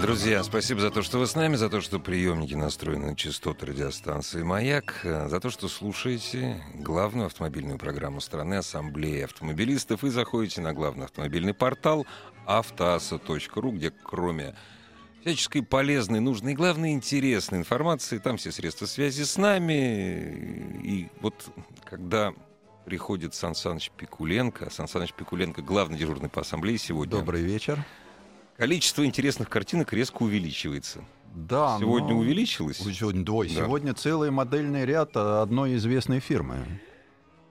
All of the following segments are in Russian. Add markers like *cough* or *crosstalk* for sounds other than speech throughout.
Друзья, спасибо за то, что вы с нами, за то, что приемники настроены на частоты радиостанции «Маяк», за то, что слушаете главную автомобильную программу страны Ассамблеи автомобилистов и заходите на главный автомобильный портал автоаса.ру, где кроме всяческой полезной, нужной и, главное, интересной информации, там все средства связи с нами. И вот когда приходит Сан Саныч Пикуленко, Сан Саныч Пикуленко главный дежурный по ассамблее сегодня. Добрый вечер. Количество интересных картинок резко увеличивается. Да, Сегодня но- увеличилось. Сегодня, ой, Да. сегодня целый модельный ряд одной известной фирмы.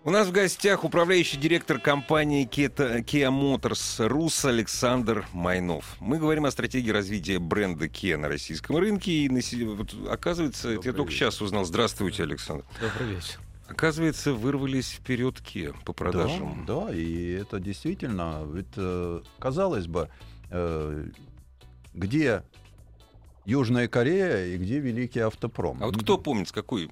У нас в гостях управляющий директор компании Kia, Motors Рус Александр Майнов. Мы говорим о стратегии развития бренда Kia на российском рынке. И на вот, оказывается, это я только сейчас узнал. Здравствуйте, Александр. Добрый вечер. Оказывается, вырвались вперед Kia по продажам. Да, да, и это действительно, ведь, э, казалось бы, где Южная Корея и где Великий Автопром? А вот кто помнит, с, какой,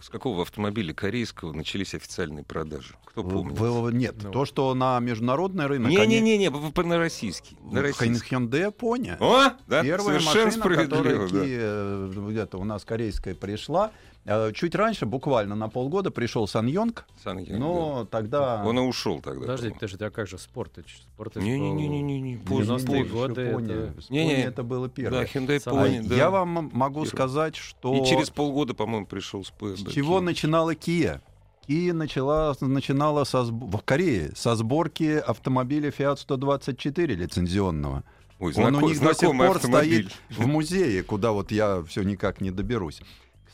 с какого автомобиля корейского начались официальные продажи? Кто помнит? В- в- нет, Ну. то, что на международный рынок... они- Не-не-не, вы на российский. На российский. Hyundai Япония. О, да, Первая совершенно машина, которая да. Kia, э, где-то у нас корейская пришла. Э, Чуть раньше, буквально на полгода, пришел Сан Йонг, Сан Ян, но тогда... да. Он и ушел тогда. Подождите, по-моему. подождите, а как же Спортыч? Спортыч в поздно, 90-е поздно. годы это- Япония Не-не. это было Да, первое. Hyundai Сам- А Pony, да. Я вам могу Первый. сказать, что И через полгода, по-моему, пришел с с чего начинала Kia? Kia начала, начинала со, сб- в Корее со сборки автомобиля Fiat 124 лицензионного. Ой, Он у них до сих пор автомобиль. стоит в музее, куда вот я все никак не доберусь.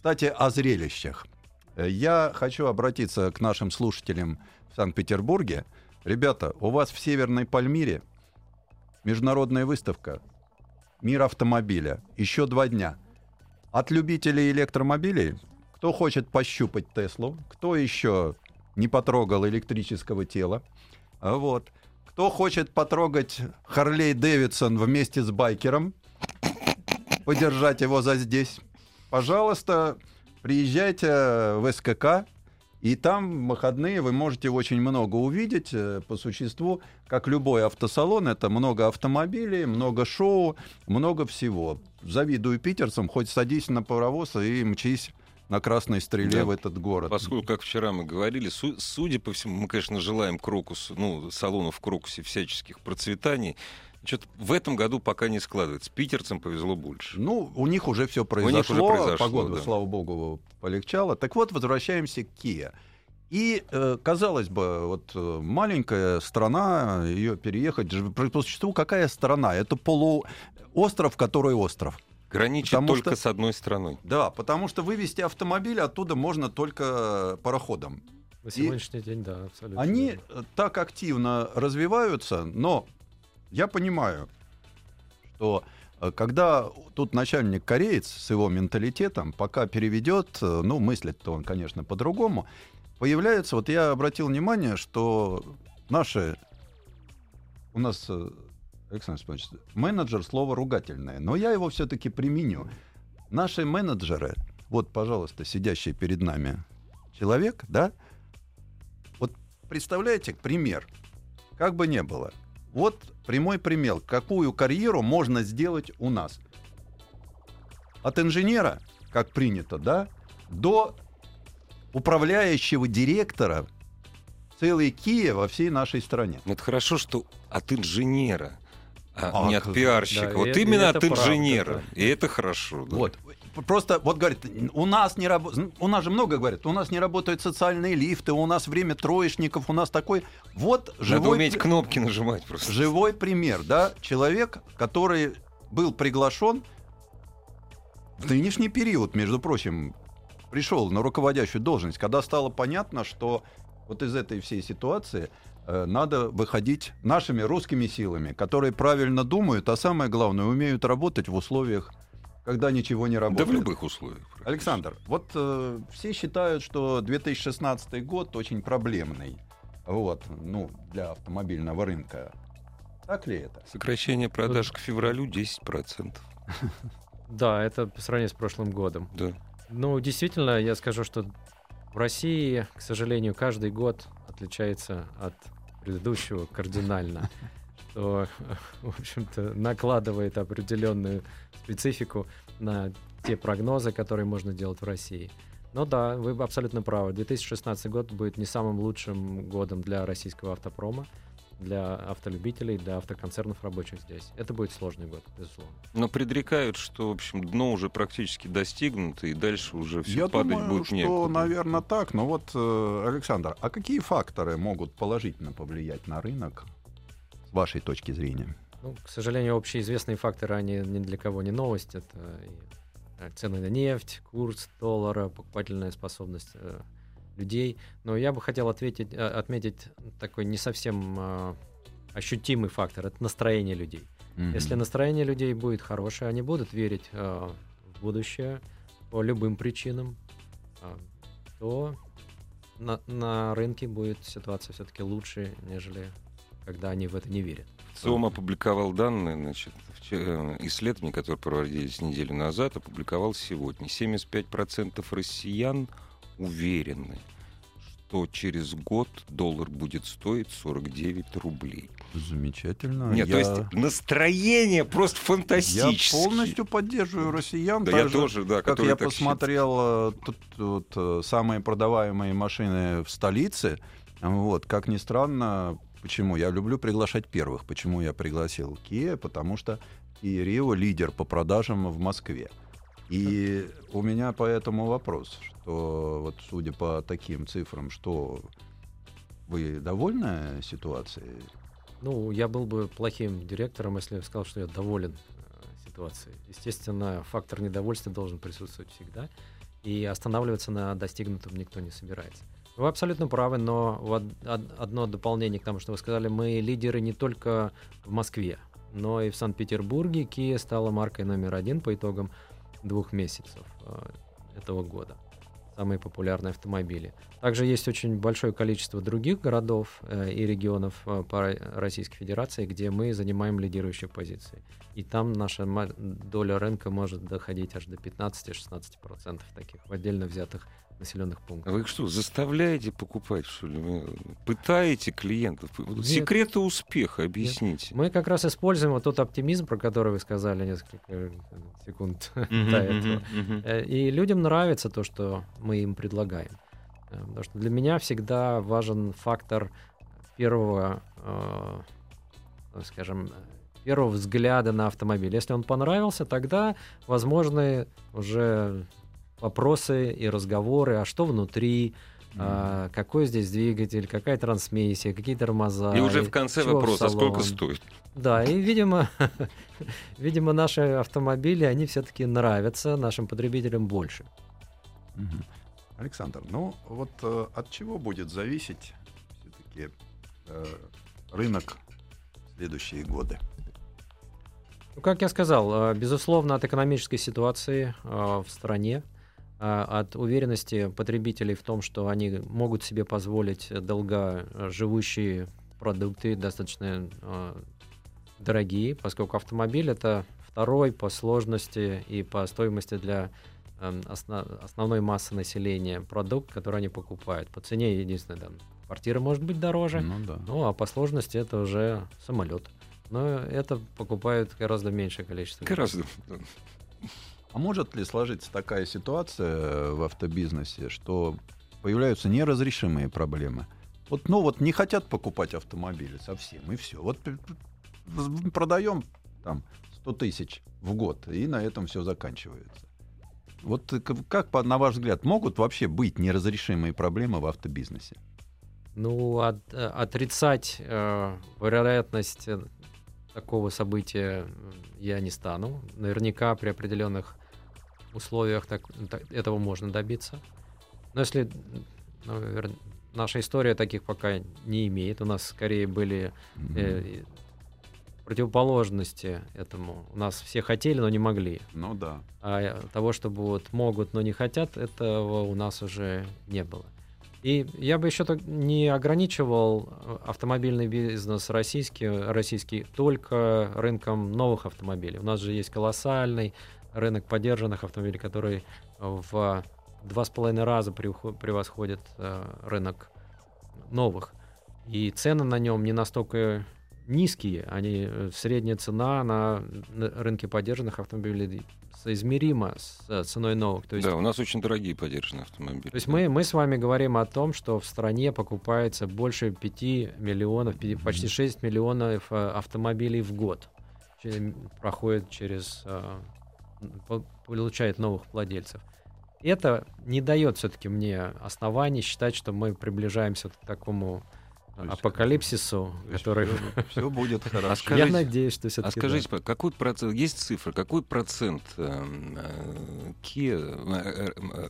Кстати, о зрелищах. Э, Я хочу обратиться к нашим слушателям в Санкт-Петербурге. Ребята, у вас в Северной Пальмире международная выставка «Мир автомобиля». Еще два дня. От любителей электромобилей, кто хочет пощупать Теслу, кто еще не потрогал электрического тела, а вот. Кто хочет потрогать Харлей Дэвидсон вместе с байкером, подержать его за здесь, пожалуйста, приезжайте в СКК, и там в выходные вы можете очень много увидеть э, по существу, как любой автосалон, это много автомобилей, много шоу, много всего. Завидую питерцам, хоть садись на паровоз и мчись на красной стреле Да. в этот город. Поскольку, как вчера мы говорили, су- судя по всему, мы, конечно, желаем Крокусу, ну, салону в Крокусе всяческих процветаний. Что-то в этом году пока не складывается. Питерцам повезло больше. Ну, у них уже все них произошло, уже произошло, погода, да. слава богу, полегчало. Так вот, возвращаемся к Kia. И, э, казалось бы, вот э, маленькая страна, ее переехать, по существу какая страна? Это полуостров, который остров. Граничит Потому только что- с одной страной. Да, потому что вывести автомобиль оттуда можно только пароходом. На сегодняшний день, да, абсолютно. Они так активно развиваются, но я понимаю, что э, когда тут начальник кореец с его менталитетом, пока переведет, э, ну, мыслит-то он, конечно, по-другому, появляется, вот я обратил внимание, что наши, у нас, э, Александр Степанович, менеджер слово ругательное, но я его все-таки применю. Наши менеджеры, вот, пожалуйста, сидящий перед нами человек, да, вот представляете, пример, как бы не было. Вот прямой пример, какую карьеру можно сделать у нас. От инженера, как принято, да, до управляющего директора целой Киев во всей нашей стране. Но это хорошо, что от инженера, а, А, не от пиарщика. да, вот именно и от это правда, инженера. да. И это хорошо. да. Вот. Просто, вот говорит, у нас не работает, у нас же много говорят, у нас не работают социальные лифты, у нас время троечников, у нас такой, вот Надо живой, уметь кнопки нажимать просто. живой пример, да, человек, который был приглашен в нынешний период, между прочим, пришел на руководящую должность, когда стало понятно, что вот из этой всей ситуации э, надо выходить нашими русскими силами, которые правильно думают, а самое главное, умеют работать в условиях когда ничего не работает. Да в любых условиях. Александр, вот э, все считают, что 2016 год очень проблемный. Вот, ну, для автомобильного рынка. Так ли это? Сокращение продаж к февралю 10%. *laughs* Да, это по сравнению с прошлым годом. Да. Ну, действительно, я скажу, что в России, к сожалению, каждый год отличается от предыдущего кардинально, *laughs* что, *laughs* в общем-то, накладывает определенную специфику на те прогнозы, которые можно делать в России. Но да, вы абсолютно правы. 2016 год будет не самым лучшим годом для российского автопрома для автолюбителей, для автоконцернов рабочих здесь. Это будет сложный год, безусловно. Но предрекают, что, в общем, дно уже практически достигнуто, и дальше уже все Я падать думаю, будет что, некуда. наверное, так. Но вот, э, Александр, а какие факторы могут положительно повлиять на рынок вашей точки зрения? Ну, к сожалению, общеизвестные факторы, они ни для кого не новость. Это цены на нефть, курс доллара, покупательная способность э, людей. Но я бы хотел ответить, э, отметить такой не совсем э, ощутимый фактор. Это настроение людей. Мгм. Если настроение людей будет хорошее, они будут верить э, в будущее по любым причинам, э, то на, на рынке будет ситуация все-таки лучше, нежели когда они в это не верят. ЦИОМ опубликовал данные, значит, исследования, которые проводились неделю назад, опубликовал сегодня. 75% россиян уверены, что через год доллар будет стоить 49 рублей. Замечательно. Нет, то Я- есть настроение просто Я фантастическое. полностью поддерживаю россиян. Да, я же, тоже, да, Как я так посмотрел э, тут, тут, э, самые продаваемые машины в столице, вот, как ни странно, почему? Я люблю приглашать первых. Почему я пригласил Kia? Потому что Kia Rio лидер по продажам в Москве. И у меня поэтому вопрос, что вот судя по таким цифрам, что вы довольны ситуацией? Ну, я был бы плохим директором, если я сказал, что я доволен э, ситуацией. Естественно, фактор недовольства должен присутствовать всегда, и останавливаться на достигнутом никто не собирается. Вы абсолютно правы, но одно дополнение к тому, что вы сказали, мы лидеры не только в Москве, но и в Санкт-Петербурге. Kia стала маркой номер один по итогам двух месяцев э, этого года. Самые популярные автомобили. Также есть очень большое количество других городов э, и регионов э, по Ро- Российской Федерации, где мы занимаем лидирующие позиции. И там наша доля рынка может доходить аж до 15-16% таких в отдельно взятых населенных пунктах. Вы что, заставляете покупать, что ли? Вы пытаете клиентов? Нет. Секреты успеха объясните. Мы как раз используем вот тот оптимизм, про который вы сказали несколько э, секунд до этого. Э, И людям нравится то, что мы им предлагаем. Э, Потому что для меня всегда важен фактор первого, э, скажем, первого взгляда на автомобиль. Если он понравился, тогда возможны уже вопросы и разговоры, а что внутри, а, какой здесь двигатель, какая трансмиссия, какие тормоза. И уже в конце чего в вопрос, а сколько стоит? Да, и, видимо, *laughs* видимо, наши автомобили, они все-таки нравятся нашим потребителям больше. Александр, ну вот э, от чего будет зависеть все-таки рынок в следующие годы? Ну, как я сказал, э, безусловно, от экономической ситуации э, в стране, э, от уверенности потребителей в том, что они могут себе позволить долгоживущие продукты, достаточно э, дорогие, поскольку автомобиль это второй по сложности и по стоимости для э, осно- основной массы населения продукт, который они покупают. По цене единственное, там, квартира может быть дороже, Ну да. ну, а по сложности это уже самолет. Но это покупают гораздо меньшее количество. Гораздо. А может ли сложиться такая ситуация в автобизнесе, что появляются неразрешимые проблемы? Вот, ну вот не хотят покупать автомобили совсем, и все. Вот продаем там 100 тысяч в год, и на этом все заканчивается. Вот как, на ваш взгляд, могут вообще быть неразрешимые проблемы в автобизнесе? Ну, от- э, отрицать э, вероятность э, такого события я не стану. Наверняка при определенных условиях так- так- этого можно добиться. Но если ну, наша история таких пока не имеет, у нас скорее были э, противоположности этому. У нас все хотели, но не могли. Ну да. А того, чтобы вот могут, но не хотят, этого у нас уже не было. И я бы еще так не ограничивал э, автомобильный бизнес российский, российский только рынком новых автомобилей. У нас же есть колоссальный рынок поддержанных автомобилей, который в два с половиной раза превосходит э, рынок новых. И цены на нем не настолько низкие, они э, средняя цена на рынке поддержанных автомобилей соизмерима с э, ценой новых. То есть, да, у нас очень дорогие поддержанные автомобили. То есть мы, мы с вами говорим о том, что в стране покупается больше 5 миллионов, почти 6 миллионов э, автомобилей в год. Проходит через, получает новых владельцев. Это не дает все-таки мне оснований считать, что мы приближаемся к такому апокалипсису, который... Все будет *laughs* хорошо. А скажите, Я надеюсь, что все-таки... А скажите, да. какой процент, есть цифра, какой процент э, Kia, э, э,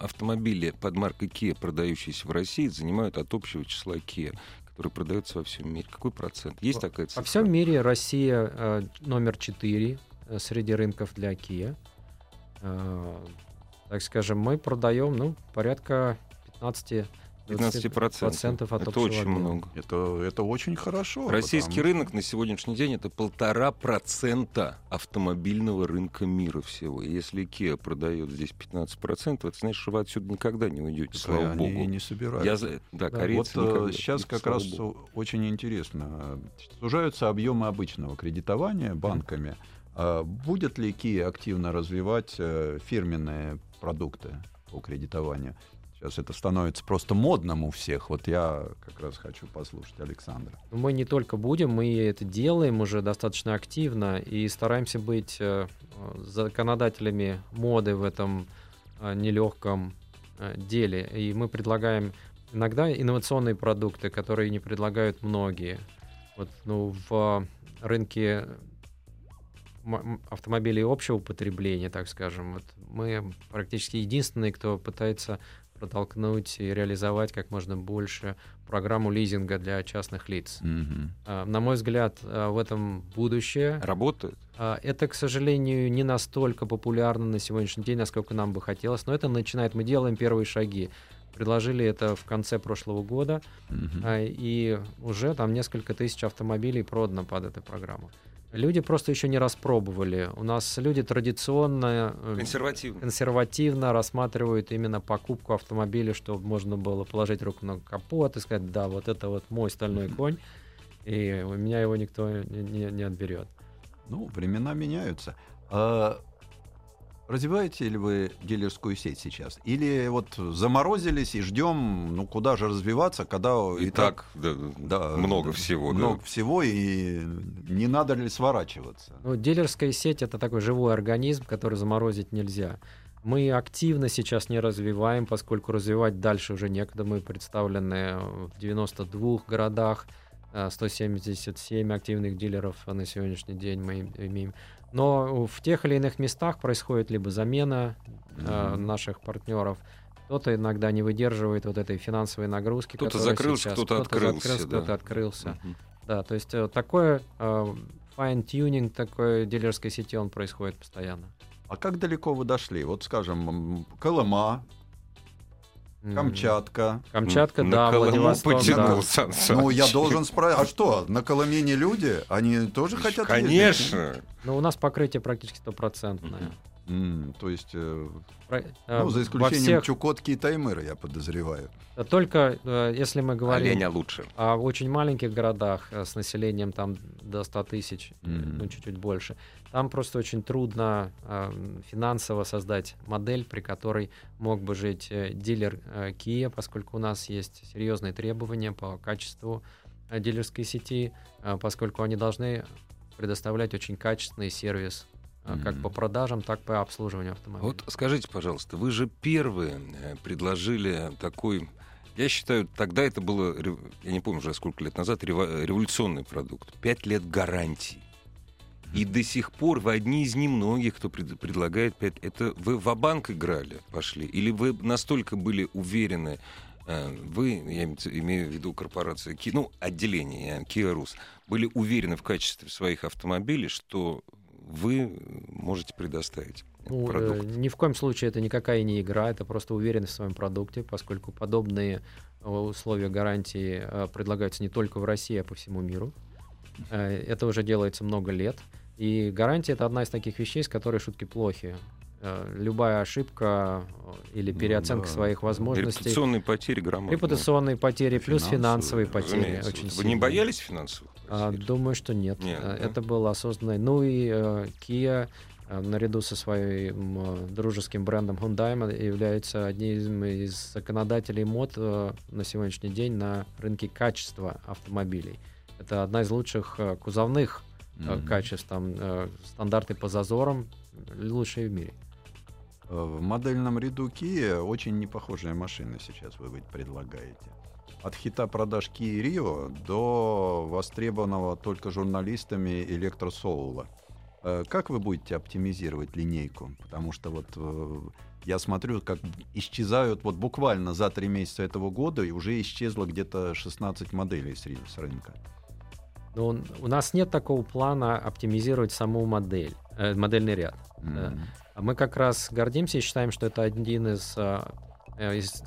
автомобилей под маркой Kia, продающиеся в России, занимают от общего числа Kia? который продается во всем мире. Какой процент? Есть такая цифра? Во всем мире Россия э, номер 4 э, среди рынков для Kia. Э, так скажем, мы продаем ну, порядка 15 15 процентов от Это очень объема. много. Это, это очень хорошо. Российский потому... рынок на сегодняшний день это полтора процента автомобильного рынка мира всего. И если Kia продает здесь 15 процентов, это значит, что вы отсюда никогда не уйдете, это слава они богу. не собираются. Я, да, да, вот никогда, сейчас как раз богу. очень интересно. Сужаются объемы обычного кредитования банками. Mm. Будет ли Kia активно развивать э, фирменные продукты по кредитованию? Сейчас это становится просто модным у всех. Вот я как раз хочу послушать Александра. Мы не только будем, мы это делаем уже достаточно активно и стараемся быть э, законодателями моды в этом э, нелегком э, деле. И мы предлагаем иногда инновационные продукты, которые не предлагают многие. Вот, ну, в рынке автомобилей общего потребления, так скажем, вот мы практически единственные, кто пытается протолкнуть и реализовать как можно больше программу лизинга для частных лиц. Mm-hmm. На мой взгляд, а, в этом будущее. Работает? А, это, к сожалению, не настолько популярно на сегодняшний день, насколько нам бы хотелось, но это начинает. Мы делаем первые шаги. Предложили это в конце прошлого года, mm-hmm. и уже там несколько тысяч автомобилей продано под эту программу. Люди просто еще не распробовали. У нас люди традиционно э, консервативно. консервативно рассматривают именно покупку автомобиля, чтобы можно было положить руку на капот и сказать, да, вот это вот мой стальной конь, и у меня его никто не, не, не отберет. Ну, времена меняются. А Развиваете ли вы дилерскую сеть сейчас? Или вот заморозились и ждем, ну куда же развиваться, когда и, и так, да, да, много всего. Много да. всего, и не надо ли сворачиваться? Ну, дилерская сеть это такой живой организм, который заморозить нельзя. Мы активно сейчас не развиваем, поскольку развивать дальше уже некогда. Мы представлены в 92 городах, 177 э, активных дилеров на сегодняшний день мы имеем. Но в тех или иных местах происходит либо замена э, наших партнеров, кто-то иногда не выдерживает вот этой финансовой нагрузки. Кто-то закрылся, кто-то, кто-то открылся. Закрылся, да. Кто-то открылся. Mm-hmm. Да, то есть э, такое э, fine-tuning такой дилерской сети, он происходит постоянно. А как далеко вы дошли? Вот, скажем, Колыма, Камчатка. Камчатка, на да, Колыму Владивосток. Да. Ну, я должен спросить, а что, на Колыме не люди? Они тоже хотят Конечно. Ездить? Ну, у нас покрытие практически стопроцентное. Mm, то есть, э, Про, э, ну, за исключением всех... Чукотки и Таймыра, я подозреваю. Только э, если мы говорим Оленя лучше. о очень маленьких городах э, с населением там до 100 тысяч, mm-hmm. ну чуть-чуть больше, там просто очень трудно э, финансово создать модель, при которой мог бы жить э, дилер э, Kia, поскольку у нас есть серьезные требования по качеству э, дилерской сети, э, поскольку они должны предоставлять очень качественный сервис mm-hmm. как по продажам, так и по обслуживанию автомобиля. Вот скажите, пожалуйста, вы же первые э, предложили такой я считаю, тогда это было, я не помню уже сколько лет назад, революционный продукт. Пять лет гарантии. И до сих пор вы одни из немногих, кто пред, предлагает пять. Это вы в банк играли, пошли? Или вы настолько были уверены э, вы, я имею в виду корпорацию, ну, отделение Kia Rus, были уверены в качестве своих автомобилей, что вы можете предоставить ну, продукт? Ни в коем случае это никакая не игра, это просто уверенность в своем продукте, поскольку подобные э, условия гарантии э, предлагаются не только в России, а по всему миру. Это уже делается много лет. И гарантия это одна из таких вещей, с которой шутки плохи. Любая ошибка или ну переоценка ну, да. своих возможностей. Репутационные потери грамотно. Репутационные потери плюс финансовые потери. Разумеется. Очень Вы не боялись финансовых? А, думаю, что нет. нет Это да? было осознанно. Ну и uh, Kia наряду со своим uh, дружеским брендом Hyundai является одним из законодателей мод на сегодняшний день на рынке качества автомобилей. Это одна из лучших кузовных mm-hmm. качеств, там стандарты по зазорам лучшие в мире. Э, в модельном ряду Kia очень непохожая машина сейчас вы предлагаете. От хита продаж Kia Rio до востребованного только журналистами электросоула. Э, как вы будете оптимизировать линейку? Потому что вот э, я смотрю, как исчезают вот буквально за три месяца этого года и уже исчезло где-то 16 моделей с рынка. Ну, у нас нет такого плана оптимизировать саму модель, э, модельный ряд. Mm-hmm. Да. Мы как раз гордимся и считаем, что это один из, а, э, из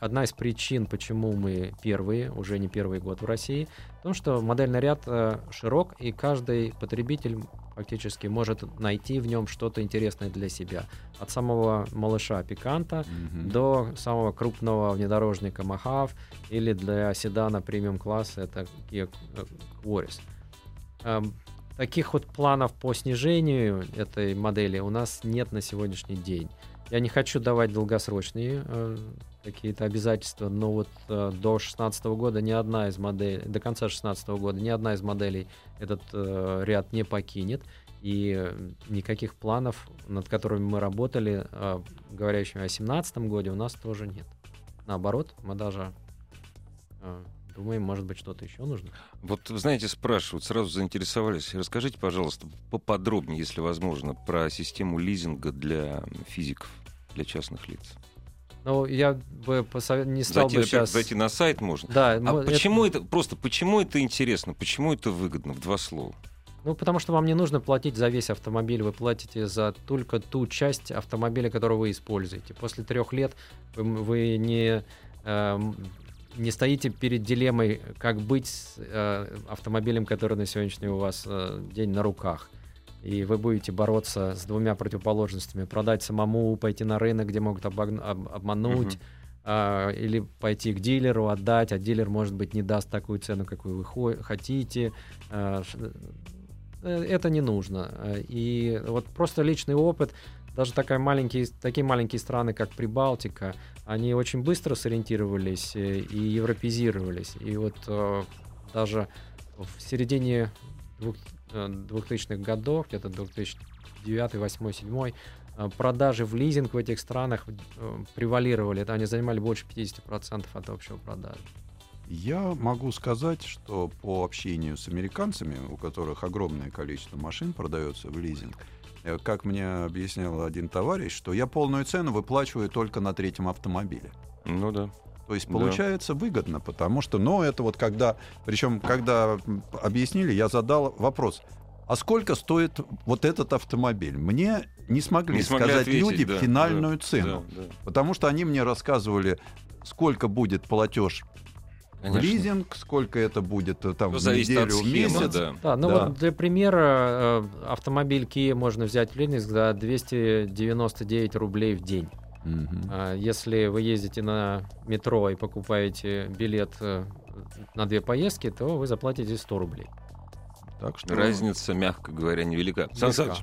одна из причин, почему мы первые, уже не первый год в России, в том, что модельный ряд э, широк, и каждый потребитель фактически может найти в нем что-то интересное для себя. От самого малыша Пиканта mm-hmm. до самого крупного внедорожника Махав или для седана премиум класса это Kia Quaris. Эм, таких вот планов по снижению этой модели у нас нет на сегодняшний день. Я не хочу давать долгосрочные э, какие-то обязательства, но вот э, до 2016 года ни одна из моделей, до конца 2016 года ни одна из моделей этот э, ряд не покинет. И никаких планов, над которыми мы работали, э, говорящими о 2017 году, у нас тоже нет. Наоборот, мы даже э, думаем, может быть, что-то еще нужно. Вот, знаете, спрашивают, сразу заинтересовались. Расскажите, пожалуйста, поподробнее, если возможно, про систему лизинга для физиков, для частных лиц. Ну, я бы посов... не стал зайти, бы сейчас... Зайти на сайт можно. Да. А мы... почему это... это... Просто почему это интересно? Почему это выгодно? В два слова. Ну, потому что вам не нужно платить за весь автомобиль, вы платите за только ту часть автомобиля, которую вы используете. После трех лет вы, вы не, э, не стоите перед дилеммой, как быть с э, автомобилем, который на сегодняшний у вас э, день на руках и вы будете бороться с двумя противоположностями. Продать самому, пойти на рынок, где могут обогн- об- обмануть, uh-huh. а, или пойти к дилеру, отдать, а дилер, может быть, не даст такую цену, какую вы хо- хотите. А, э, это не нужно. И вот просто личный опыт, даже такая маленькие, такие маленькие страны, как Прибалтика, они очень быстро сориентировались э, и европезировались. И вот э, даже в середине 2000-х годов, где-то 2009, 2008, 2007, продажи в лизинг в этих странах э, превалировали. Это они занимали больше 50% от общего продажи. Я могу сказать, что по общению с американцами, у которых огромное количество машин продается в лизинг, э, как мне объяснял один товарищ, что я полную цену выплачиваю только на третьем автомобиле. Ну да. То есть получается да. выгодно, потому что, ну, это вот когда, причем когда объяснили, я задал вопрос, а сколько стоит вот этот автомобиль? Мне не смогли, не смогли сказать ответить, люди да, финальную да, цену, да, да. потому что они мне рассказывали, сколько будет платеж Конечно. лизинг, сколько это будет э, там в неделю, в месяц. Да. да, ну да. вот для примера э, автомобиль Kia можно взять в лизинг за 299 рублей в день. Угу. Если вы ездите на метро и покупаете билет э, на две поездки, то вы заплатите 100 рублей. Так что разница, мягко говоря, невелика. Сан Саныч,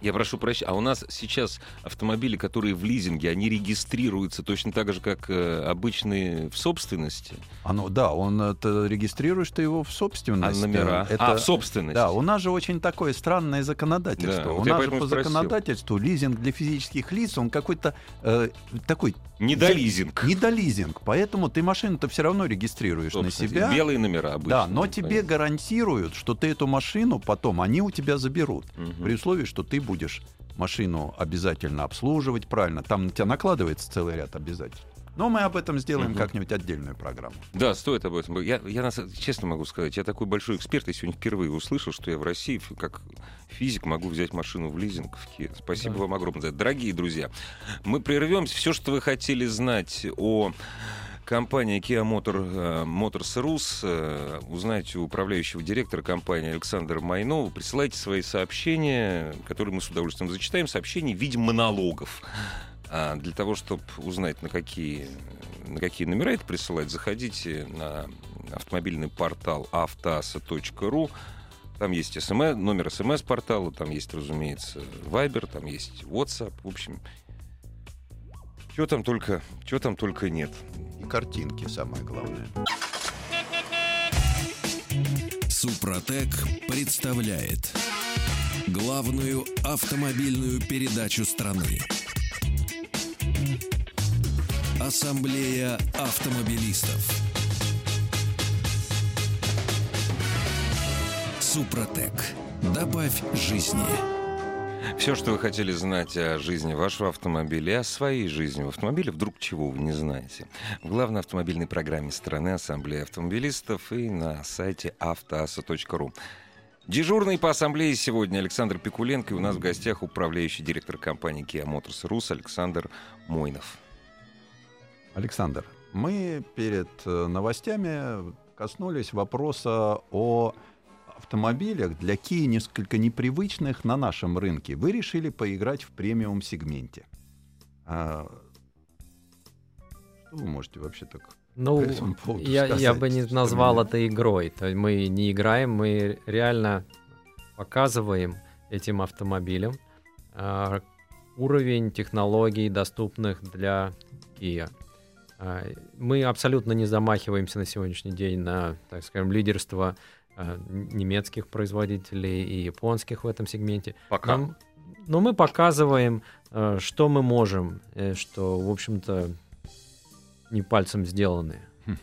я прошу прощения, а у нас сейчас автомобили, которые в лизинге, они регистрируются точно так же, как э, обычные в собственности? А ну да, он это регистрируешь ты его в собственности. А номера? Это, а, в собственности. Да, у нас же очень такое странное законодательство. Да, у нас же по спросил. законодательству лизинг для физических лиц, он какой-то э, такой... Недолизинг. Недолизинг. Поэтому ты машину-то все равно регистрируешь на себя. Белые номера обычно. Да, но тебе понятно. гарантируют, что ты эту машину потом, они у тебя заберут. Угу. При условии, что ты будешь машину обязательно обслуживать правильно. Там на тебя накладывается целый ряд обязательств. Но мы об этом сделаем Мгм. как-нибудь отдельную программу. Да, стоит об этом. Я, я честно могу сказать, я такой большой эксперт, я сегодня впервые услышал, что я в России как физик могу взять машину в лизинг в Kia. Спасибо Да. вам огромное. за это. Дорогие друзья, мы прервемся. Все, что вы хотели знать о компании Kia Motor, э, Motors Rus, э, узнаете у управляющего директора компании Александра Майнова. Присылайте свои сообщения, которые мы с удовольствием зачитаем. Сообщения в виде монологов. А для того, чтобы узнать, на какие, на какие номера это присылать, заходите на автомобильный портал автоаса.ру. Там есть СМС, номер смс-портала, там есть, разумеется, Viber, там есть WhatsApp. В общем, чего там только, чего там только нет. И картинки, самое главное. Супротек представляет главную автомобильную передачу страны. Ассамблея автомобилистов. Супротек. Добавь жизни. Все, что вы хотели знать о жизни вашего автомобиля о своей жизни в автомобиле, вдруг чего вы не знаете. В главной автомобильной программе страны Ассамблея автомобилистов и на сайте автоаса.ру. Дежурный по ассамблее сегодня Александр Пикуленко, и у нас в гостях управляющий директор компании Kia Motors Rus Александр Мойнов. Александр, мы перед э, новостями коснулись вопроса о автомобилях для Kia несколько непривычных на нашем рынке. Вы решили поиграть в премиум-сегменте. А, Что вы можете вообще так Ну, по я, я бы не назвал меня- это игрой. То есть мы не играем, мы реально показываем этим автомобилям а, уровень технологий, доступных для Kia. А, Мы абсолютно не замахиваемся на сегодняшний день на, так скажем, лидерство немецких производителей и японских в этом сегменте. Пока. Но, но мы показываем, э, что мы можем, э, что, в общем-то, не пальцем сделаны. *laughs*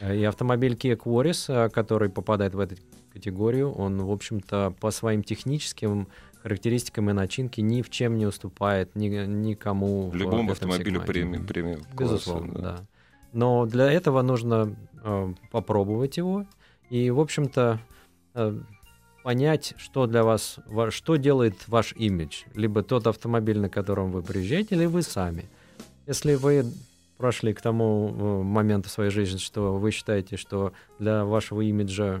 Э, И автомобиль Kia Quaris, э, который попадает в эту категорию, он, в общем-то, по своим техническим характеристикам и начинке ни в чем не уступает ни, никому В любом этом автомобиле премиум, премиум Безусловно, да. да. Но для этого нужно э, попробовать его и, в общем-то, э, понять, что для вас, ва- что делает ваш имидж. Либо тот автомобиль, на котором вы приезжаете, или вы сами. Если вы прошли к тому э, моменту своей жизни, что вы считаете, что для вашего имиджа э,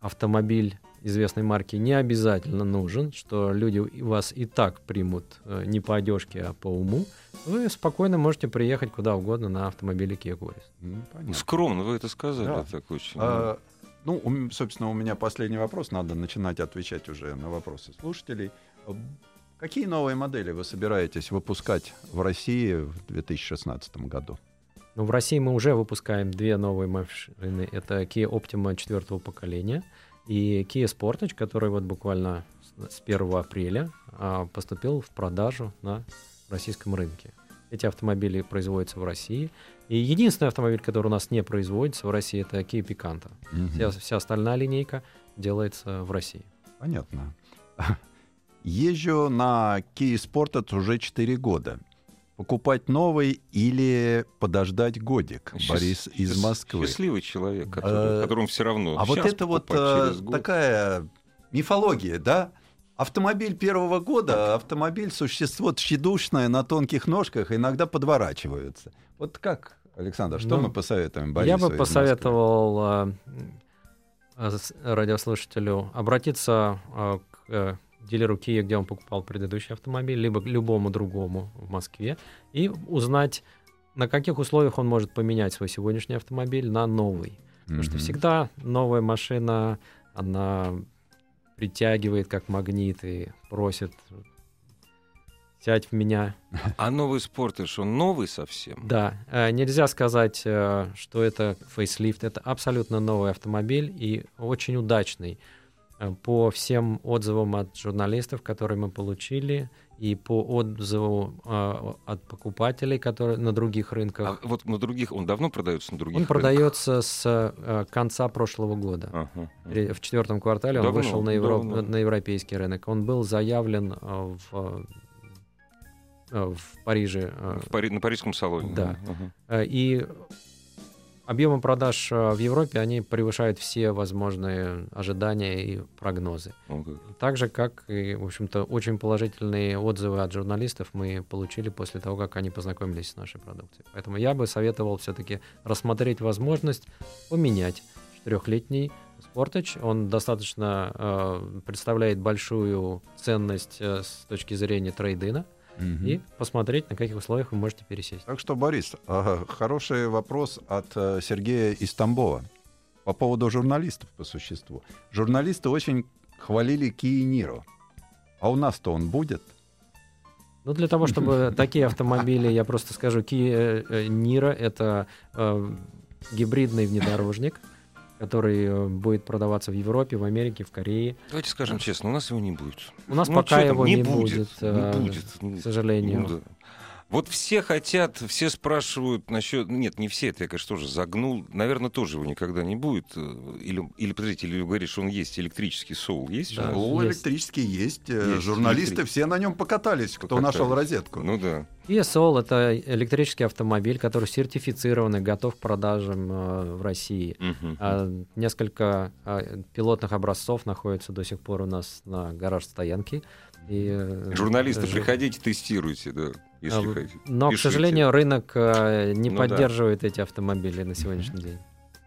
автомобиль известной марки не обязательно нужен, что люди и вас и так примут э, не по одежке, а по уму, вы спокойно можете приехать куда угодно на автомобиле Kia Coris. М, понятно. Скромно вы это сказали. Да. Так очень. А, ну, собственно, у меня последний вопрос. Надо начинать отвечать уже на вопросы слушателей. Какие новые модели вы собираетесь выпускать в России в 2016 году? Но в России мы уже выпускаем две новые машины. Это Kia Optima четвертого поколения и Kia Sportage, который вот буквально с с 1 апреля а, поступил в продажу на российском рынке. Эти автомобили производятся в России. И единственный автомобиль, который у нас не производится в России, это Kia Picanto. Вся, вся остальная линейка делается в России. Понятно. Езжу на Kia Sportage уже 4 года. Покупать новый или подождать годик? Счаст- Борис из Москвы. Счастливый человек, который, Э, которому все равно. А вот это вот э, год. такая мифология, да? Автомобиль первого года, автомобиль существо тщедушное на тонких ножках, иногда подворачиваются. Вот как, Александр, что Ну, мы посоветуем Борису Я из бы Москвы? посоветовал а, а, с- радиослушателю обратиться а, к э, дилеру Kia, где он покупал предыдущий автомобиль, либо любому другому в Москве, и узнать, на каких условиях он может поменять свой сегодняшний автомобиль на новый. Потому что всегда новая машина, она притягивает как магнит и просит сядь в меня, *laughs* А новый спортыш, он новый совсем? да, э, нельзя сказать, э, что это фейслифт. Это абсолютно новый автомобиль и очень удачный. Э, По всем отзывам от журналистов, которые мы получили, и по отзыву э, от покупателей, которые на других А рынках, вот на других, он давно продается на других он рынках? продается с э, конца прошлого года. Ага. Ре- В четвертом квартале он Давно, вышел на, давно. на европейский рынок. Он был заявлен э, в э, в Париже. э, В Пари- на парижском салоне. Да. Э, И объемы продаж э, в Европе, они превышают все возможные ожидания и прогнозы. Как. Так же, как и, в общем-то, очень положительные отзывы от журналистов мы получили после того, как они познакомились с нашей продукцией. Поэтому я бы советовал все-таки рассмотреть возможность поменять четырехлетний Sportage. Он достаточно э, представляет большую ценность э, с точки зрения трейдина. И посмотреть, на каких условиях вы можете пересесть. Так что, Борис, ага, хороший вопрос от э, Сергея из Тамбова по поводу журналистов по существу. Журналисты очень хвалили Kia Niro. А у нас-то он будет? Ну, для того, чтобы *laughs* такие автомобили, я просто скажу, Kia э, Niro — это э, гибридный внедорожник, который э, будет продаваться в Европе, в Америке, в Корее. Давайте скажем честно, у нас его не будет. У нас Ну, пока чё там, его не, будет, э, не будет. Ну, к сожалению. Ну да. Вот все хотят, все спрашивают насчет... ну, Нет, не все, это я, конечно, тоже загнул. Наверное, тоже его никогда не будет. э, Или, или подождите, или что он есть, электрический соул есть? Да. О, есть. электрический есть. э, Есть, Журналисты электрический. все на нем покатались, кто Покатались. нашел розетку. Ну да. Kia Soul — это электрический автомобиль, который сертифицирован и готов к продажам э, в России. Мгм. А, Несколько а, пилотных образцов находятся до сих пор у нас на гараж-стоянке. И, э, Журналисты, жу- приходите, тестируйте, да, если А, хотите. Но, к Пишите. сожалению, рынок э, не Ну да. поддерживает эти автомобили на сегодняшний день.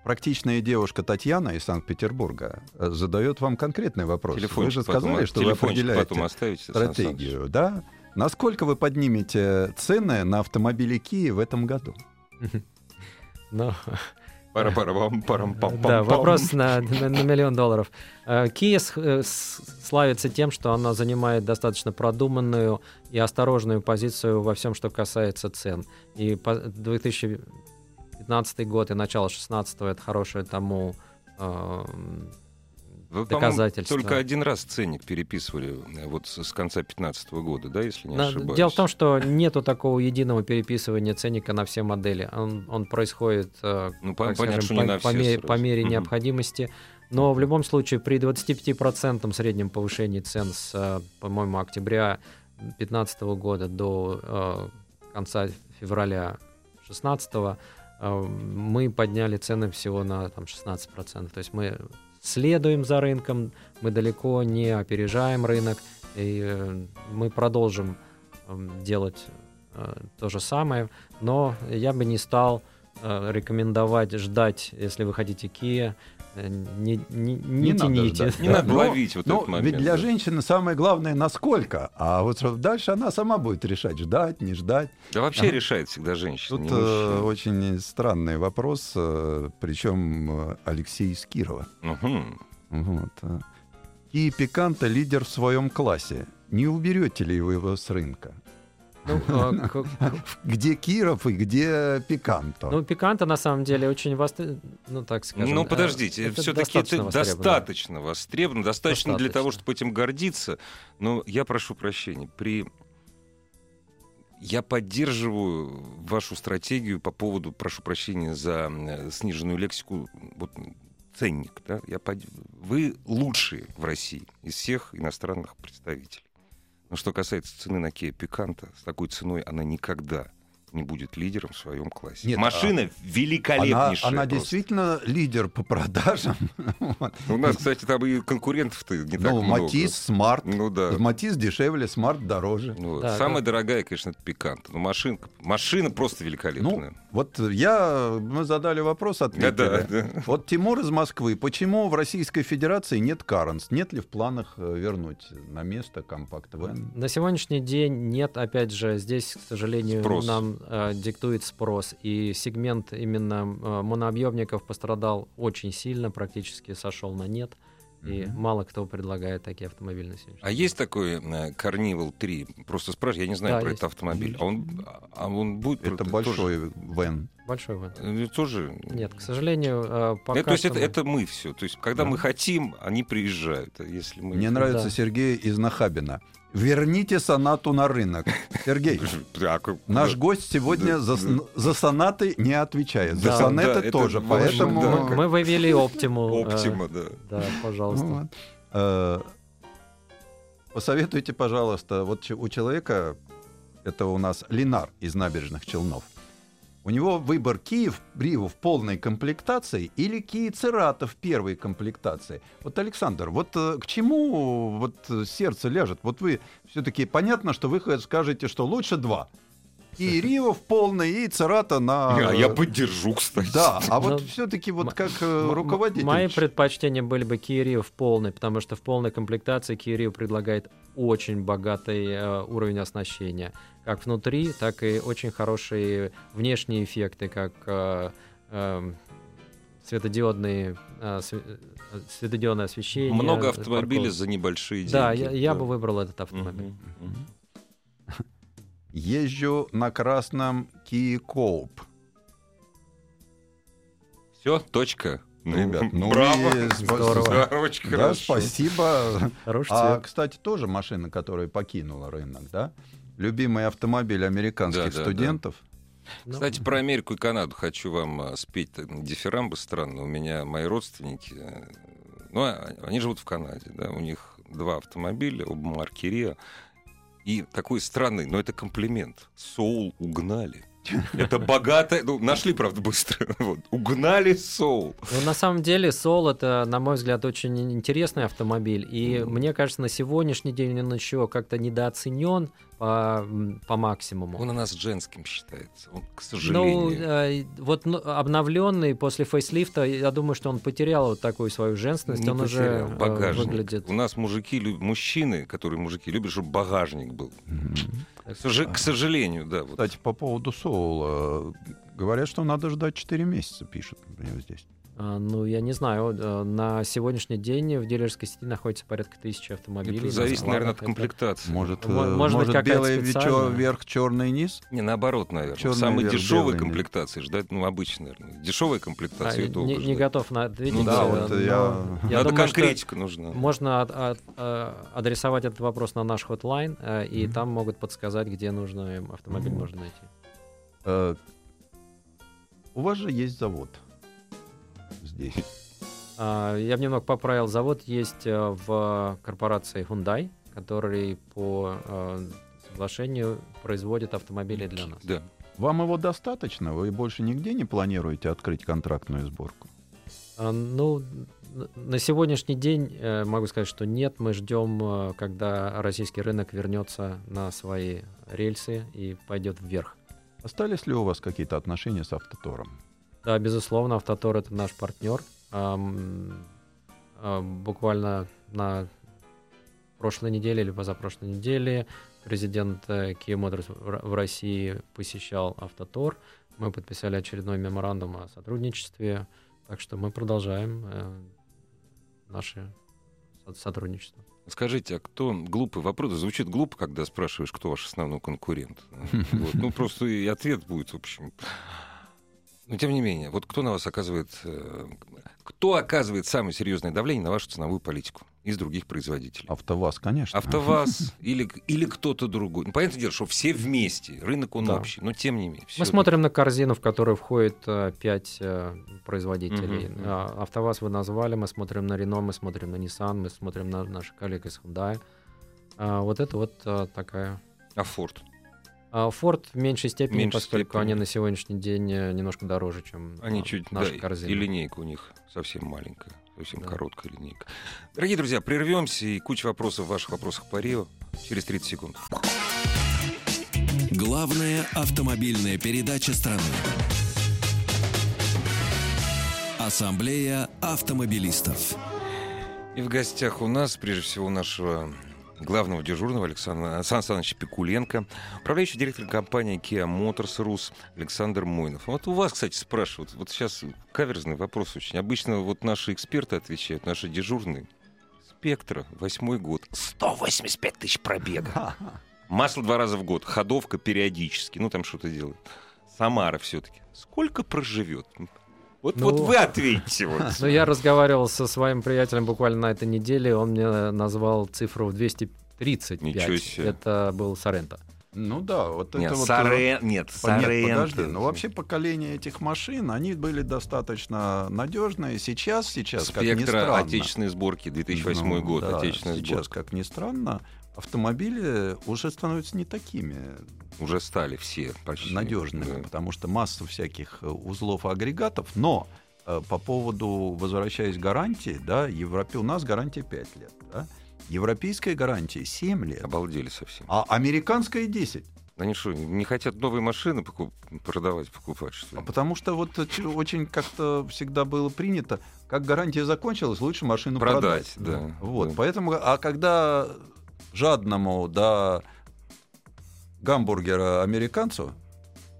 Практичная девушка Татьяна из Санкт-Петербурга э, задает вам конкретный вопрос. вы Телефончик же потом- сказали, что вы определяете потом оставите, стратегию, да? Насколько вы поднимете цены на автомобили Kia в этом году? *laughs* Но, Пара-пара-пам, парам-пам-пам-пам. да, вопрос на, на- на миллион долларов. Э, Kia э, с- славится тем, что она занимает достаточно продуманную и осторожную позицию во всем, что касается цен. И по- 2015 год и начало 2016 это хорошее тому эм, Вы, доказательства. только один раз ценник переписывали э, вот с, с конца 2015 года, да, если не На- ошибаюсь. Дело в том, что нету такого единого переписывания ценника на все модели. Он, он происходит э, Ну, по- так понятно, скажем, что по, не на по все мере, по мере необходимости. Но в любом случае при 25% среднем повышении цен с, э, по-моему, октября 2015 года до э, конца февраля 2016 мы подняли цены всего на там, 16%. То есть мы следуем за рынком, мы далеко не опережаем рынок, и э, мы продолжим эм, делать э, то же самое, но я бы не стал э, рекомендовать ждать, если вы хотите Kia, не, не, не Не надо тяните. Не Да, надо но- ловить вот Ну, этот момент. ведь для да. женщины самое главное насколько, а вот дальше она сама будет решать, ждать, не ждать. Да вообще Ага. решает всегда женщина, Тут не э, очень странный вопрос, э, причем э, Алексей из Кирова. Мгм. Вот. э. Kia Picanto лидер в своем классе. Не уберете ли вы его с рынка? Ну, *laughs* э, к- Где Киров и где Пиканто? ну, пиканта на самом деле очень востребован, ну так скажем. Ну, э, подождите, это все-таки это достаточно востребовано. достаточно для того, чтобы этим гордиться. Но я прошу прощения, при... Я поддерживаю вашу стратегию по поводу, прошу прощения за э, сниженную лексику, вот ценник, да? Я под... Вы лучшие в России из всех иностранных представителей. Но что касается цены на Kia Picanto, с такой ценой она никогда не будет лидером в своем классе. Нет, Машина Она, великолепнейшая. она просто. действительно лидер по продажам. *laughs* У нас, кстати, там и конкурентов-то не так Ну, много. Matiz, Smart. Ну да. Matiz дешевле, Smart дороже. Ну, самая дорогая, конечно, это Picanto. Но машинка, машина просто Ну, великолепная. вот я, мы задали вопрос, ответили. Вот Тимур из Москвы. Почему в Российской Федерации нет Carens? Нет ли в планах э, вернуть на место компакт-вэн? На сегодняшний день нет, опять же, здесь, к сожалению, Спрос. нам э, диктует спрос. И сегмент именно э, монообъемников пострадал очень сильно, практически сошел на нет. И Мгм. мало кто предлагает такие автомобили на сегодняшний А есть такой э, Carnival 3? Просто спрашиваю, я не знаю Да, про есть. этот автомобиль. А он, а он будет... Это про- большой Вен. день. Большой. Тоже, э, тоже... Нет, к сожалению, э, пока Э, то есть это, мы- это мы все. То есть когда Да. мы хотим, они приезжают. Если мы... Мне нравится Да. Сергей из Нахабина. Верните сонату на рынок. Сергей, *laughs* как- наш да. гость сегодня за, Да. за сонаты не отвечает. За Да, сонеты да, это тоже. важно, Поэтому... да, мы, как- мы вывели оптиму. э, Оптима, да. Да, пожалуйста. Вот. Э, Посоветуйте, пожалуйста, вот у человека это у нас Линар из набережных Челнов. У него выбор Киев Рио в полной комплектации или Киев Церата в первой комплектации. Вот, Александр, вот э, к чему вот э, сердце ляжет? Вот вы все-таки понятно, что вы скажете, что лучше два. И Рио в полной, и Церата на... А я поддержу, кстати. Да, а вот Ну, все-таки вот как э, руководитель... Мои предпочтения были бы Rio в полной, потому что в полной комплектации Rio предлагает очень богатый э, уровень оснащения. Как внутри, так и очень хорошие внешние эффекты, как э, эм, светодиодные, све- светодиодное освещение. Много автомобилей парковка. за небольшие деньги. Да, я, я Да. бы выбрал этот автомобиль. Мгм, мгм. Езжу на красном Kia. Все, точка. Ну, Ребят, ну браво. и Здорово. Да, очень Да, хорошо. спасибо. Хороший А, цвет. кстати, тоже машина, которая покинула рынок, да? Любимый автомобиль американских Да, да, да. студентов. Ну, Кстати, про Америку и Канаду хочу вам а, спеть дифирамбы странно. У меня мои родственники, э, ну, а- они живут в Канаде, да, у них два автомобиля, оба марки Рио. И такой странный, но это комплимент. Соул угнали. *laughs* Это богато, ну, нашли, правда, быстро. *laughs* Вот. Угнали соул. Ну, на самом деле, Сол это, на мой взгляд, очень интересный автомобиль. И мне кажется, на сегодняшний день он еще как-то недооценен по, по максимуму. Он у нас женским считается, он, к Ну, сожалению. э, вот ну, обновленный после фейслифта, я думаю, что он потерял вот такую свою женственность. Не он потерял. уже э, багажник. выглядит. У нас мужики, мужчины, которые мужики любят, чтобы багажник был. К, сожа- к сожалению, да. вот. Кстати, по поводу Соула. Говорят, что надо ждать 4 месяца, пишут например, здесь. А, ну, я не знаю. э, На сегодняшний день в дилерской сети находится порядка тысячи автомобилей. Это зависит, складах. наверное, от комплектации. Может, Мо- э, может быть, может какая-то белый специальная? верх, черный низ? Не, наоборот, наверное. Чёрный В самой вверх, дешевой комплектации ждать, ну, обычно, наверное. Дешевой А, комплектации не, долго не ждать. готов на ответить. Ну да, э, вот я- я Надо думаю, конкретика нужна. Можно от- от- адресовать этот вопрос на наш хотлайн, и Мгм. там могут подсказать, где нужно им автомобиль Мгм. можно найти. Э, У вас же есть завод здесь. А, Я бы немного поправил. Завод есть э, в корпорации Hyundai, который по э, соглашению производит автомобили для нас. Да. Вам его достаточно? Вы больше нигде не планируете открыть контрактную сборку? А, Ну, на сегодняшний день э, могу сказать, что нет. Мы ждем, когда российский рынок вернется на свои рельсы и пойдет вверх. Остались ли у вас какие-то отношения с Автотором? Да, безусловно, Автотор это наш партнер. А, Буквально на прошлой неделе или позапрошлой неделе президент э, Kia Motors в России посещал Автотор. Мы подписали очередной меморандум о сотрудничестве, так что мы продолжаем э, наше со- сотрудничество. Скажите, а кто глупый вопрос? Звучит глупо, когда спрашиваешь, кто ваш основной конкурент. *laughs* Вот. Ну, просто и ответ будет, в общем. Но тем не менее, вот кто на вас оказывает, э, кто оказывает самое серьезное давление на вашу ценовую политику из других производителей? АвтоВАЗ, конечно. АвтоВАЗ *laughs* или, или кто-то другой. Ну, понятное дело, что все вместе, рынок он Да. общий, но тем не менее. Мы всё-таки. смотрим на корзину, в которую входит э, пять э, производителей. Мгм. А, АвтоВАЗ вы назвали, мы смотрим на Renault, мы смотрим на Nissan, мы смотрим на наших коллег из Hyundai. А, вот это вот э, такая. А Форд? А Ford в меньшей степени, меньшей поскольку степени. они на сегодняшний день э, немножко дороже, чем Они а, чуть, наша да, корзина. и линейка у них совсем маленькая, совсем Да. короткая линейка. Дорогие друзья, прервемся и куча вопросов в ваших вопросах по Рио через 30 секунд. Главная автомобильная передача страны. Ассамблея автомобилистов. И в гостях у нас, прежде всего, у нашего главного дежурного Александра Сан Саныча Пикуленко, управляющий директор компании Kia Motors Rus Александр Мойнов. Вот у вас, кстати, спрашивают, вот сейчас каверзный вопрос очень. Обычно вот наши эксперты отвечают, наши дежурные. Спектра, восьмой год, 185 тысяч пробега. Масло два раза в год, ходовка периодически, ну там что-то делает. Самара все-таки. Сколько проживет? Вот, Ну, вот вы ответьте. Вот. *laughs* Ну, я разговаривал со своим приятелем буквально на этой неделе, он мне назвал цифру в 235. Ничего себе. Это был Соренто. Ну да, вот Нет, это вот... Сорен- нет, По- Нет, подожди, ну вообще поколение этих машин, они были достаточно надежные. Сейчас, сейчас, как ни Спектра странно. отечественной сборки, 2008 Ну, год, да, отечественная Сейчас, как ни странно, автомобили уже становятся не такими Уже стали все почти. надежными, Да. потому что масса всяких э, узлов и агрегатов. Но э, по поводу, возвращаясь к гарантии, да, Европе, у нас гарантия 5 лет. Да? Европейская гарантия 7 лет, Обалдели совсем. а американская 10. Они что, не хотят новые машины покуп- продавать, покупать, что А ли? потому что вот э, очень как-то всегда было принято, как гарантия закончилась, лучше машину Продать, продать. да, Вот, да. поэтому, а когда жадному до гамбургера американцу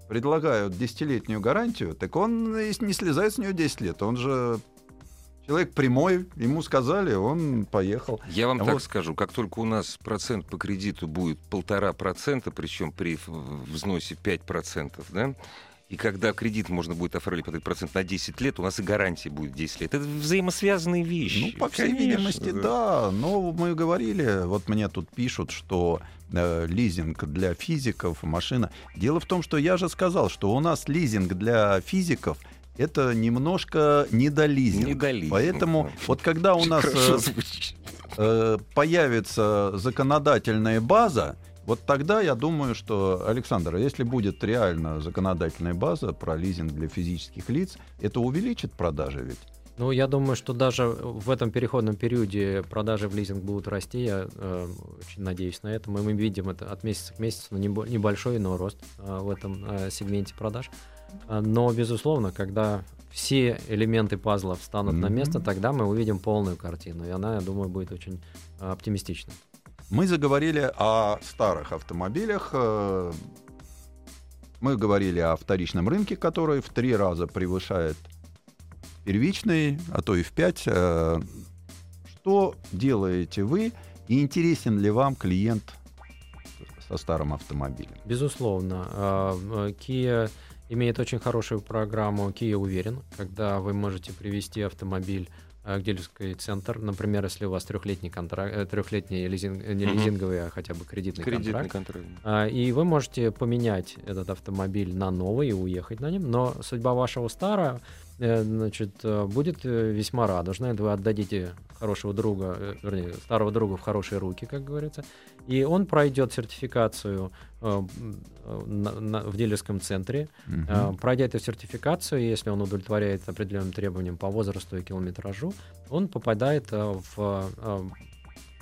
предлагают десятилетнюю гарантию, так он не слезает с нее 10 лет. Он же человек прямой, ему сказали, он поехал. Я вам А так вот- скажу, как только у нас процент по кредиту будет полтора процента, причем при взносе 5 процентов, да, и когда кредит можно будет оформить под этот процент на 10 лет, у нас и гарантия будет 10 лет. Это взаимосвязанные вещи. Ну, по всей Конечно, видимости, да. Но мы говорили, вот мне тут пишут, что э, лизинг для физиков, машина. Дело в том, что я же сказал, что у нас лизинг для физиков это немножко недолизинг. Недолизинг, Поэтому да. вот когда у нас э, э, появится законодательная база, вот тогда я думаю, что, Александр, если будет реально законодательная база про лизинг для физических лиц, это увеличит продажи ведь? Ну, я думаю, что даже в этом переходном периоде продажи в лизинг будут расти. Я э, очень надеюсь на это. Мы, мы видим это от месяца к месяцу, но небо- небольшой, но рост э, в этом э, сегменте продаж. А, Но, безусловно, когда все элементы пазла встанут на Мгм. место, тогда мы увидим полную картину. И она, я думаю, будет очень э, оптимистична. Мы заговорили о старых автомобилях. э, Мы говорили о вторичном рынке, который в три раза превышает первичный, а то и в пять. Э, Что делаете вы? И интересен ли вам клиент со старым автомобилем? Безусловно. А, э, Kia имеет очень хорошую программу Kia Уверен, когда вы можете привести автомобиль э, к дилерский центр. Например, если у вас трехлетний контракт, трехлетний лизинг, э, не лизинговый, а хотя бы кредитный, Кредитный контракт. контроль. А, И вы можете поменять этот автомобиль на новый и уехать на нем, но судьба вашего старого э, значит, э, будет э, весьма радужная. Вы отдадите хорошего друга, э, вернее, старого друга в хорошие руки, как говорится, и он пройдет сертификацию э, э, на- на- в дилерском центре. Э, Пройдя эту сертификацию, если он удовлетворяет определенным требованиям по возрасту и километражу, он попадает э, в э,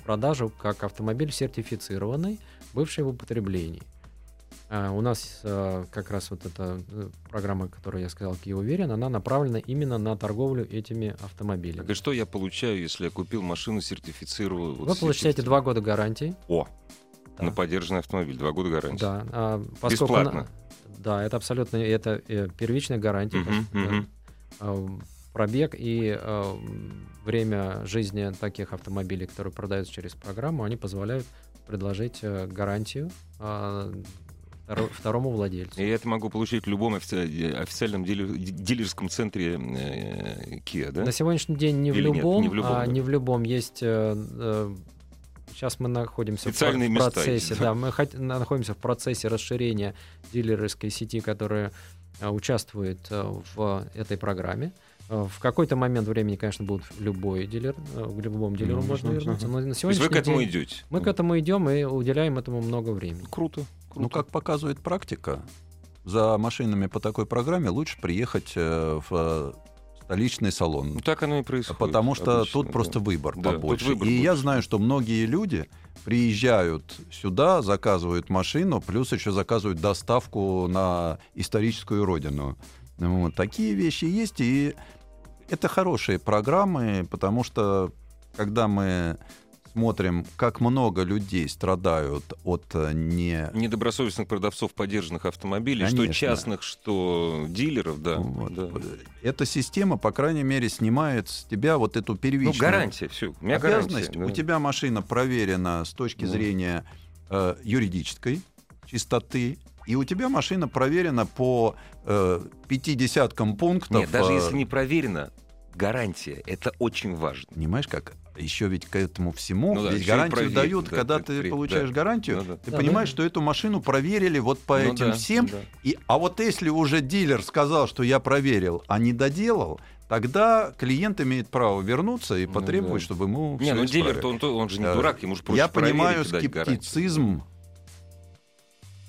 продажу как автомобиль сертифицированный, бывший в употреблении. У нас э, как раз вот эта э, программа, которую я сказал, Kia Уверен, она направлена именно на торговлю этими автомобилями. Так и что я получаю, если я купил машину сертифицированную? Вы получаете два года гарантии. О, Да. на поддержанный автомобиль. Два года гарантии. Да, а поскольку Бесплатно. она- да, это абсолютно это первичная гарантия. Да. мгм. э, пробег и э, время жизни таких автомобилей, которые продаются через программу, они позволяют предложить э, гарантию э, второ- второму владельцу. И я это могу получить в любом офици- официальном дилер- дилерском центре э, Kia, да? На сегодняшний день не в, Или нет, любом, не в любом, а да. не в любом есть. э, э, сейчас мы находимся в про- Специальные в места процессе, есть, да, мы хот- находимся в процессе расширения дилерской сети, которая э, участвует э, в этой программе. Э, В какой-то момент времени, конечно, будет любой дилер, к любому дилеру Ну, можно вернуться. Но на То есть сегодняшний вы к этому день идете? мы к этому идем и уделяем этому много времени. Круто. круто. Ну, как показывает практика, за машинами по такой программе лучше приехать в столичный салон. Ну, так оно и происходит. Потому что обычно, тут да. просто выбор Да, побольше. выбор и я больше. знаю, что многие люди приезжают сюда, заказывают машину, плюс еще заказывают доставку на историческую родину. Ну, Вот. Такие вещи есть, и это хорошие программы, потому что когда мы смотрим, как много людей страдают от э, не... Недобросовестных продавцов подержанных автомобилей, что Конечно. частных, что дилеров, да. Вот. да. Эта система, по крайней мере, снимает с тебя вот эту Ну, первичную гарантия, все. У меня обязанность. гарантия. У да. тебя машина проверена с точки Да. зрения э, юридической чистоты, и у тебя машина проверена по э, пятидесяткам пунктов. Нет, даже э, если не проверено, гарантия. Это очень важно. Понимаешь, как? Еще ведь к этому всему, Ну да, ведь гарантию проверить, дают, да, когда ты при- получаешь да. гарантию, Ну да. ты Да, понимаешь, да. что эту машину проверили вот по Ну этим да, всем, да. и, а вот если уже дилер сказал, что я проверил, а не доделал, тогда клиент имеет право вернуться и Ну потребовать, да. чтобы ему Не, ну дилер-то он, то- он же не Э, дурак, ему же проще Я понимаю скептицизм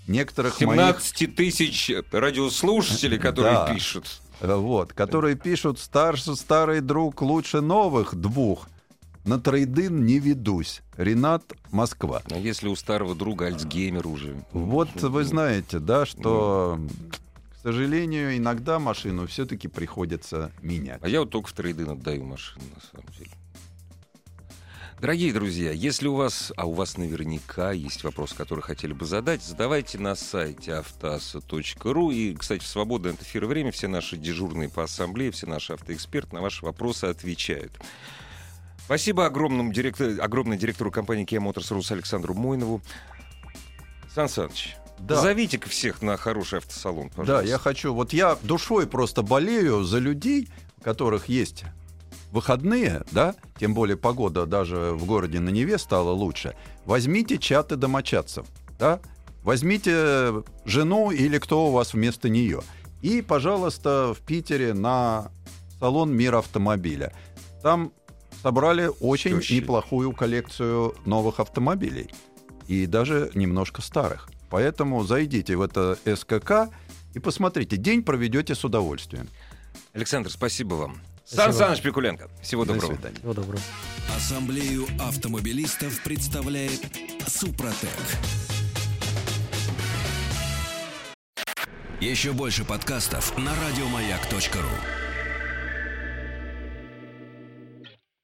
некоторых моих 17 тысяч радиослушателей, *laughs* которые Да. пишут. Вот, которые пишут старше старый друг лучше новых двух. На трейдин не ведусь. Ренат, Москва. А если у старого друга Альцгеймер уже? Вот вы знаете, да, что, к сожалению, иногда машину все-таки приходится менять. А я вот только в трейдин отдаю машину, на самом деле. Дорогие друзья, если у вас, а у вас наверняка есть вопрос, который хотели бы задать, задавайте на сайте автоаса.ру. И, кстати, в свободное от эфира время все наши дежурные по ассамблее, все наши автоэксперты на ваши вопросы отвечают. Спасибо огромному директору, огромной директору компании Kia Motors Rus Александру Мойнову. Сан Саныч, Да. зовите-ка всех на хороший автосалон, Да, пожалуйста. я хочу. Вот я душой просто болею за людей, у которых есть выходные, да, тем более погода даже в городе на Неве стала лучше. Возьмите чаты домочадцев, да, возьмите жену или кто у вас вместо нее. И, пожалуйста, в Питере на салон «Мир автомобиля». Там собрали очень Тещи. неплохую коллекцию новых автомобилей. И даже немножко старых. Поэтому зайдите в это СКК и посмотрите. День проведете с удовольствием. Александр, спасибо вам. Сан Саныч Пикуленко. Всего До доброго. свидания. Всего доброго. Ассамблею автомобилистов представляет Супротек. Еще больше подкастов на радиомаяк.ру.